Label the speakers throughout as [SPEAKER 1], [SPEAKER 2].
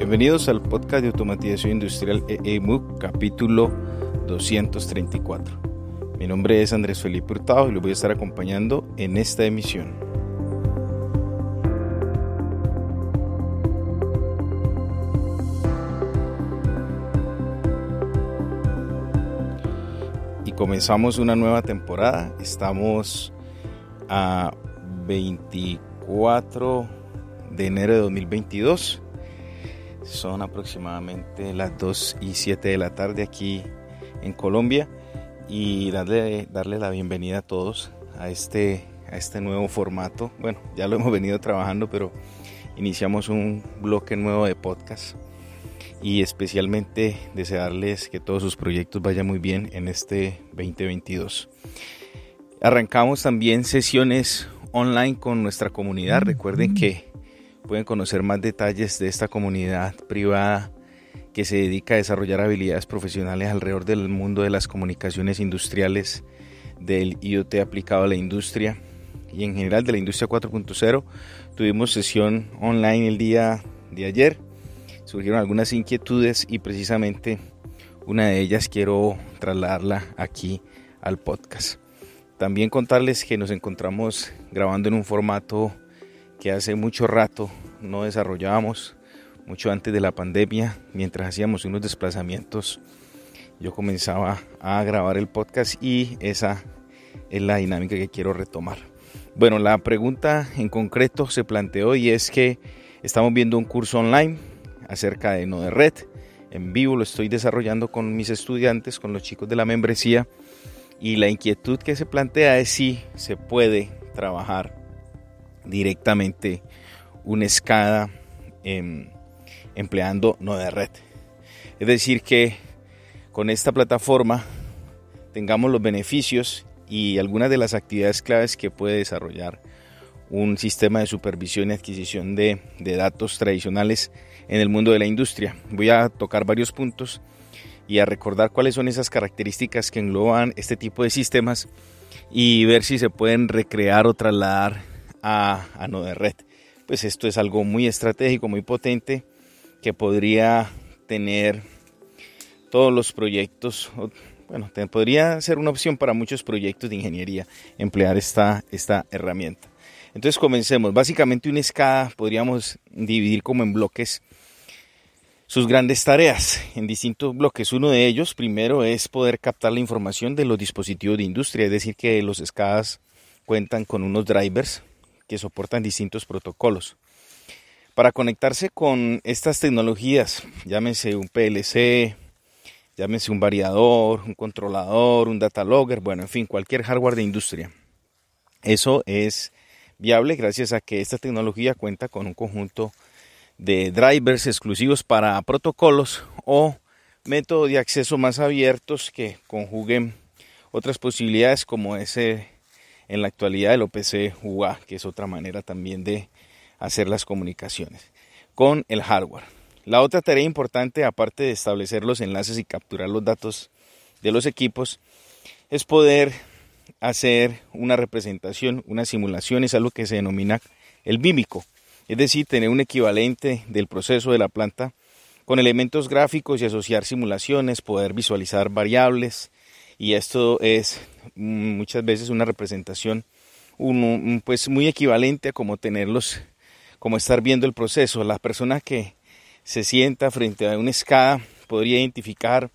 [SPEAKER 1] Bienvenidos al podcast de automatización industrial EEMUC, capítulo 234. Mi nombre es Andrés Felipe Hurtado y los voy a estar acompañando en esta emisión. Y comenzamos una nueva temporada. Estamos a 24 de enero de 2022 son aproximadamente las 2 y 7 de la tarde aquí en Colombia y darle, darle la bienvenida a todos a este, a este nuevo formato. Bueno, ya lo hemos venido trabajando, pero iniciamos un bloque nuevo de podcast y especialmente desearles que todos sus proyectos vayan muy bien en este 2022. Arrancamos también sesiones online con nuestra comunidad. Recuerden que pueden conocer más detalles de esta comunidad privada que se dedica a desarrollar habilidades profesionales alrededor del mundo de las comunicaciones industriales, del IoT aplicado a la industria y en general de la industria 4.0. Tuvimos sesión online el día de ayer, surgieron algunas inquietudes y precisamente una de ellas quiero trasladarla aquí al podcast. También contarles que nos encontramos grabando en un formato que hace mucho rato no desarrollábamos, mucho antes de la pandemia, mientras hacíamos unos desplazamientos, yo comenzaba a grabar el podcast y esa es la dinámica que quiero retomar. Bueno, la pregunta en concreto se planteó y es que estamos viendo un curso online acerca de no de red. En vivo lo estoy desarrollando con mis estudiantes, con los chicos de la membresía y la inquietud que se plantea es si se puede trabajar directamente una escada empleando no de red. Es decir, que con esta plataforma tengamos los beneficios y algunas de las actividades claves que puede desarrollar un sistema de supervisión y adquisición de, datos tradicionales en el mundo de la industria. Voy a tocar varios puntos y a recordar cuáles son esas características que engloban este tipo de sistemas y ver si se pueden recrear o trasladar a, a no de red. Pues esto es algo muy estratégico, muy potente que podría tener todos los proyectos, bueno, podría ser una opción para muchos proyectos de ingeniería emplear esta, esta herramienta. Entonces comencemos. Básicamente una escala podríamos dividir como en bloques sus grandes tareas en distintos bloques. Uno de ellos, primero, es poder captar la información de los dispositivos de industria, es decir, que los SCADAs cuentan con unos drivers que soportan distintos protocolos. Para conectarse con estas tecnologías, llámese un PLC, llámese un variador, un controlador, un data logger, bueno, en fin, cualquier hardware de industria. Eso es viable gracias a que esta tecnología cuenta con un conjunto de drivers exclusivos para protocolos o métodos de acceso más abiertos que conjuguen otras posibilidades como ese en la actualidad el OPC UA, que es otra manera también de hacer las comunicaciones con el hardware. La otra tarea importante, aparte de establecer los enlaces y capturar los datos de los equipos, es poder hacer una representación, una simulación, es algo que se denomina el mímico, es decir, tener un equivalente del proceso de la planta con elementos gráficos y asociar simulaciones, poder visualizar variables y esto es mm, muchas veces una representación pues muy equivalente a como tenerlos, como estar viendo el proceso. La persona que se sienta frente a una escala podría identificar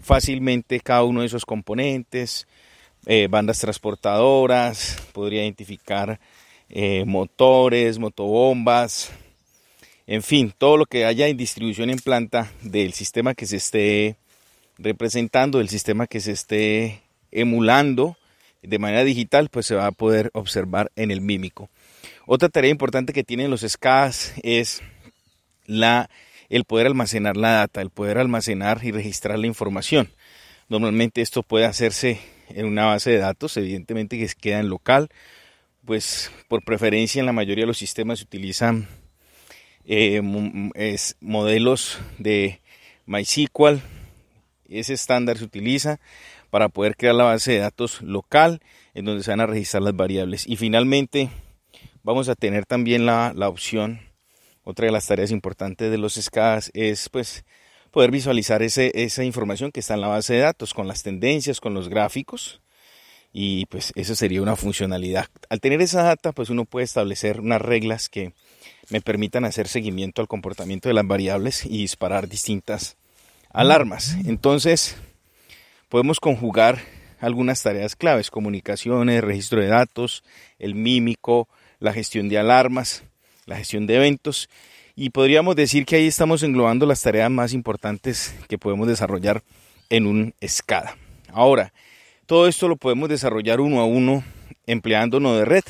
[SPEAKER 1] fácilmente cada uno de esos componentes, eh, bandas transportadoras, podría identificar eh, motores, motobombas, en fin, todo lo que haya en distribución en planta del sistema que se esté representando, del sistema que se esté emulando de manera digital, pues se va a poder observar en el mímico. Otra tarea importante que tienen los SCADs es el poder almacenar la data, el poder almacenar y registrar la información. Normalmente esto puede hacerse en una base de datos, evidentemente que queda en local, pues por preferencia en la mayoría de los sistemas se utilizan eh, modelos de MySQL, ese estándar se utiliza para poder crear la base de datos local en donde se van a registrar las variables. Y finalmente vamos a tener también la, la opción, otra de las tareas importantes de los SCADAs es pues poder visualizar ese, esa información que está en la base de datos con las tendencias, con los gráficos y pues eso sería una funcionalidad. Al tener esa data pues uno puede establecer unas reglas que me permitan hacer seguimiento al comportamiento de las variables y disparar distintas alarmas. Entonces, podemos conjugar algunas tareas claves, comunicaciones, registro de datos, el mímico, la gestión de alarmas, la gestión de eventos y podríamos decir que ahí estamos englobando las tareas más importantes que podemos desarrollar en un SCADA. Ahora, todo esto lo podemos desarrollar uno a uno empleando de red.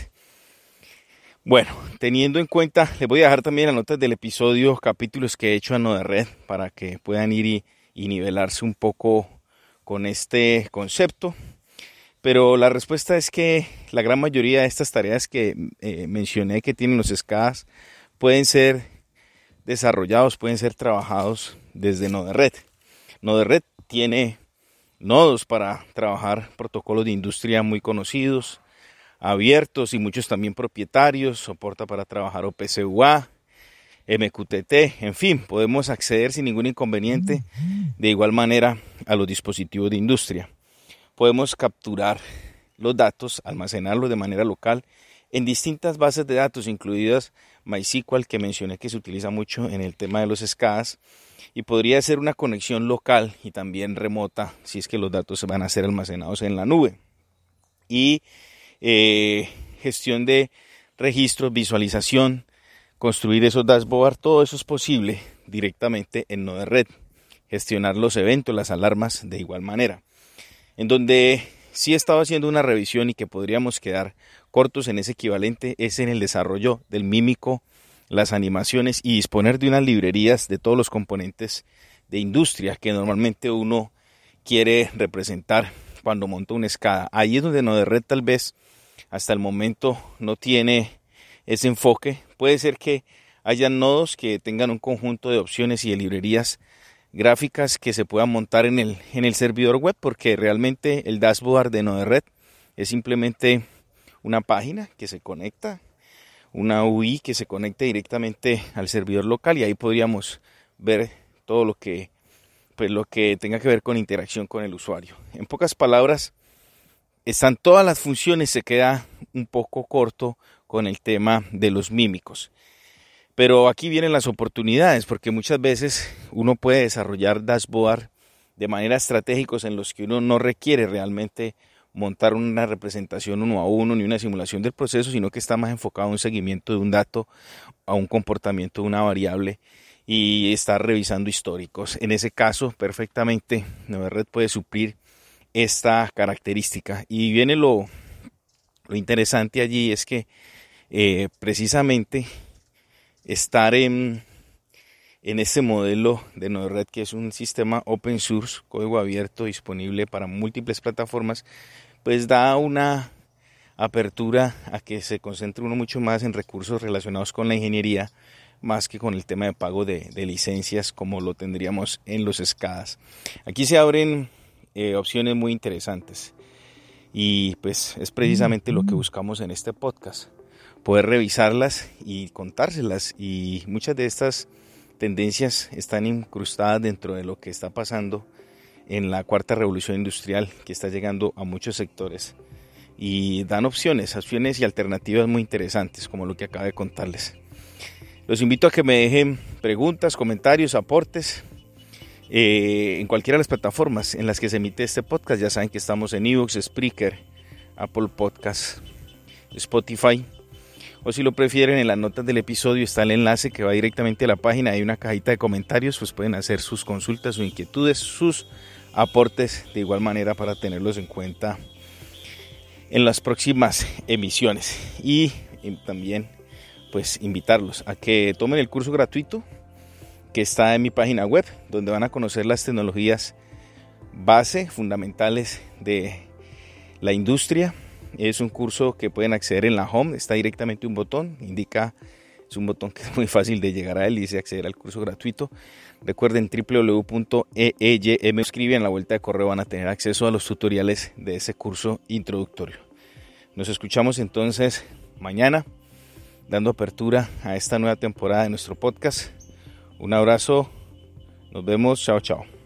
[SPEAKER 1] Bueno, teniendo en cuenta, les voy a dejar también las notas del episodio, capítulos que he hecho a de red para que puedan ir y, nivelarse un poco con este concepto. Pero la respuesta es que la gran mayoría de estas tareas que eh, mencioné que tienen los SCADAs pueden ser desarrollados, pueden ser trabajados desde Node-RED. Node-RED tiene nodos para trabajar protocolos de industria muy conocidos, abiertos y muchos también propietarios, soporta para trabajar OPC-UA, MQTT, en fin, podemos acceder sin ningún inconveniente de igual manera a los dispositivos de industria. Podemos capturar los datos, almacenarlos de manera local en distintas bases de datos, incluidas MySQL, que mencioné que se utiliza mucho en el tema de los SCADAs, y podría ser una conexión local y también remota si es que los datos van a ser almacenados en la nube. Y eh, gestión de registros, visualización, construir esos dashboards, todo eso es posible directamente en Node-RED. Gestionar los eventos, las alarmas de igual manera. En donde sí he estado haciendo una revisión y que podríamos quedar cortos en ese equivalente es en el desarrollo del mímico, las animaciones y disponer de unas librerías de todos los componentes de industria que normalmente uno quiere representar cuando monta una escada. Ahí es donde Node-RED tal vez hasta el momento no tiene ese enfoque. Puede ser que haya nodos que tengan un conjunto de opciones y de librerías gráficas que se puedan montar en el, en el servidor web, porque realmente el dashboard de Node-RED es simplemente una página que se conecta, una UI que se conecta directamente al servidor local y ahí podríamos ver todo lo que pues lo que tenga que ver con interacción con el usuario. En pocas palabras, están todas las funciones, se queda un poco corto con el tema de los mímicos. Pero aquí vienen las oportunidades, porque muchas veces uno puede desarrollar dashboard de manera estratégicos en los que uno no requiere realmente montar una representación uno a uno ni una simulación del proceso, sino que está más enfocado en un seguimiento de un dato, a un comportamiento de una variable y estar revisando históricos. En ese caso, perfectamente, red puede suplir esta característica. Y viene lo, lo interesante allí, es que eh, precisamente estar en, en este modelo de Node-RED, que es un sistema open source, código abierto, disponible para múltiples plataformas, pues da una apertura a que se concentre uno mucho más en recursos relacionados con la ingeniería, más que con el tema de pago de, licencias como lo tendríamos en los SCADAs. Aquí se abren eh, opciones muy interesantes y pues es precisamente lo que buscamos en este podcast poder revisarlas y contárselas. Y muchas de estas tendencias están incrustadas dentro de lo que está pasando en la cuarta revolución industrial que está llegando a muchos sectores y dan opciones, opciones y alternativas muy interesantes como lo que acabo de contarles. Los invito a que me dejen preguntas, comentarios, aportes eh, en cualquiera de las plataformas en las que se emite este podcast. Ya saben que estamos en Evox, Spreaker, Apple Podcasts, Spotify. O si lo prefieren, en las notas del episodio está el enlace que va directamente a la página. Hay una cajita de comentarios, pues pueden hacer sus consultas, sus inquietudes, sus aportes de igual manera para tenerlos en cuenta en las próximas emisiones. Y, y también pues invitarlos a que tomen el curso gratuito que está en mi página web, donde van a conocer las tecnologías base, fundamentales de la industria. Es un curso que pueden acceder en la home, está directamente un botón, indica, es un botón que es muy fácil de llegar a él y dice acceder al curso gratuito. Recuerden www.eeym, escriben en la vuelta de correo, van a tener acceso a los tutoriales de ese curso introductorio. Nos escuchamos entonces mañana, dando apertura a esta nueva temporada de nuestro podcast. Un abrazo, nos vemos, chao, chao.